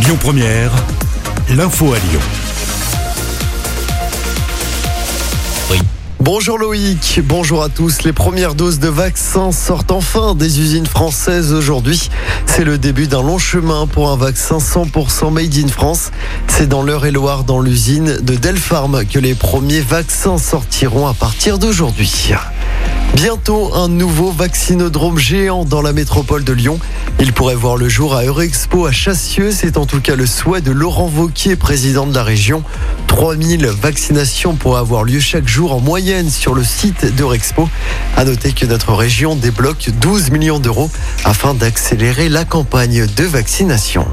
Lyon Première, l'info à Lyon. Bonjour Loïc, bonjour à tous. Les premières doses de vaccins sortent enfin des usines françaises aujourd'hui. C'est le début d'un long chemin pour un vaccin 100% made in France. C'est dans l'Eure-et-Loire, dans l'usine de Delpharm, que les premiers vaccins sortiront à partir d'aujourd'hui. Bientôt un nouveau vaccinodrome géant dans la métropole de Lyon. Il pourrait voir le jour à Eurexpo à Chassieux. C'est en tout cas le souhait de Laurent Vauquier, président de la région. 3000 vaccinations pourraient avoir lieu chaque jour en moyenne sur le site d'Eurexpo. À noter que notre région débloque 12 millions d'euros afin d'accélérer la campagne de vaccination.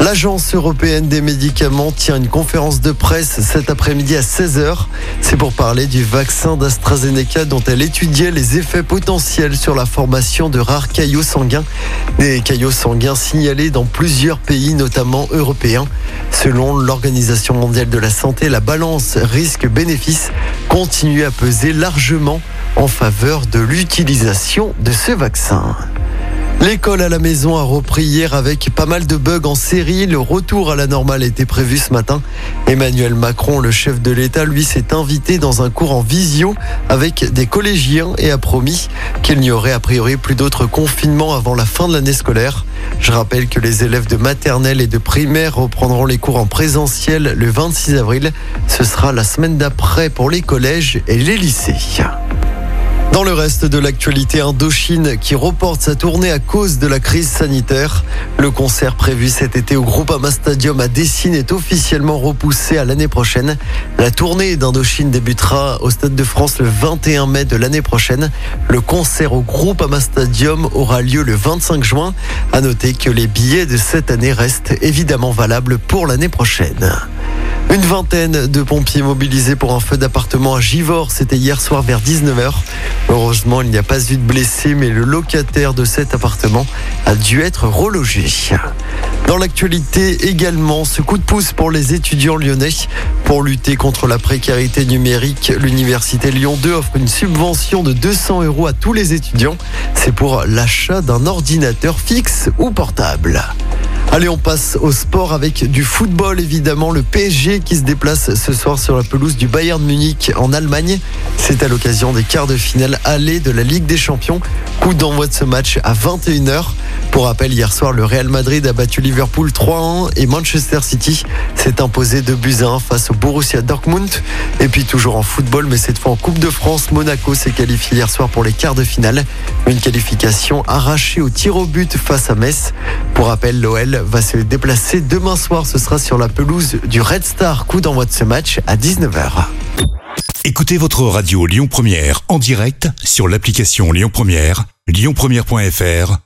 L'Agence européenne des médicaments tient une conférence de presse cet après-midi à 16h. C'est pour parler du vaccin d'AstraZeneca dont elle étudiait les effets potentiels sur la formation de rares caillots sanguins. Des caillots sanguins signalés dans plusieurs pays, notamment européens. Selon l'Organisation mondiale de la santé, la balance risque-bénéfice continue à peser largement en faveur de l'utilisation de ce vaccin. L'école à la maison a repris hier avec pas mal de bugs en série. Le retour à la normale était prévu ce matin. Emmanuel Macron, le chef de l'État, lui s'est invité dans un cours en visio avec des collégiens et a promis qu'il n'y aurait a priori plus d'autres confinements avant la fin de l'année scolaire. Je rappelle que les élèves de maternelle et de primaire reprendront les cours en présentiel le 26 avril. Ce sera la semaine d'après pour les collèges et les lycées. Dans le reste de l'actualité, Indochine qui reporte sa tournée à cause de la crise sanitaire. Le concert prévu cet été au Groupama Stadium à Dessine est officiellement repoussé à l'année prochaine. La tournée d'Indochine débutera au Stade de France le 21 mai de l'année prochaine. Le concert au Groupama Stadium aura lieu le 25 juin. À noter que les billets de cette année restent évidemment valables pour l'année prochaine. Une vingtaine de pompiers mobilisés pour un feu d'appartement à Givors. C'était hier soir vers 19h. Heureusement, il n'y a pas eu de blessés, mais le locataire de cet appartement a dû être relogé. Dans l'actualité également, ce coup de pouce pour les étudiants lyonnais. Pour lutter contre la précarité numérique, l'Université Lyon 2 offre une subvention de 200 euros à tous les étudiants. C'est pour l'achat d'un ordinateur fixe ou portable. Allez, on passe au sport avec du football évidemment. Le PSG qui se déplace ce soir sur la pelouse du Bayern Munich en Allemagne. C'est à l'occasion des quarts de finale aller de la Ligue des Champions. Coup d'envoi de ce match à 21h. Pour rappel, hier soir, le Real Madrid a battu Liverpool 3-1 et Manchester City s'est imposé de buts 1 face au Borussia Dortmund. Et puis toujours en football, mais cette fois en Coupe de France, Monaco s'est qualifié hier soir pour les quarts de finale. Une qualification arrachée au tir au but face à Metz. Pour rappel, l'OL va se déplacer demain soir. Ce sera sur la pelouse du Red Star. Coup d'envoi de ce match à 19h. Écoutez votre radio Lyon Première en direct sur l'application Lyon Première, lyonpremière.fr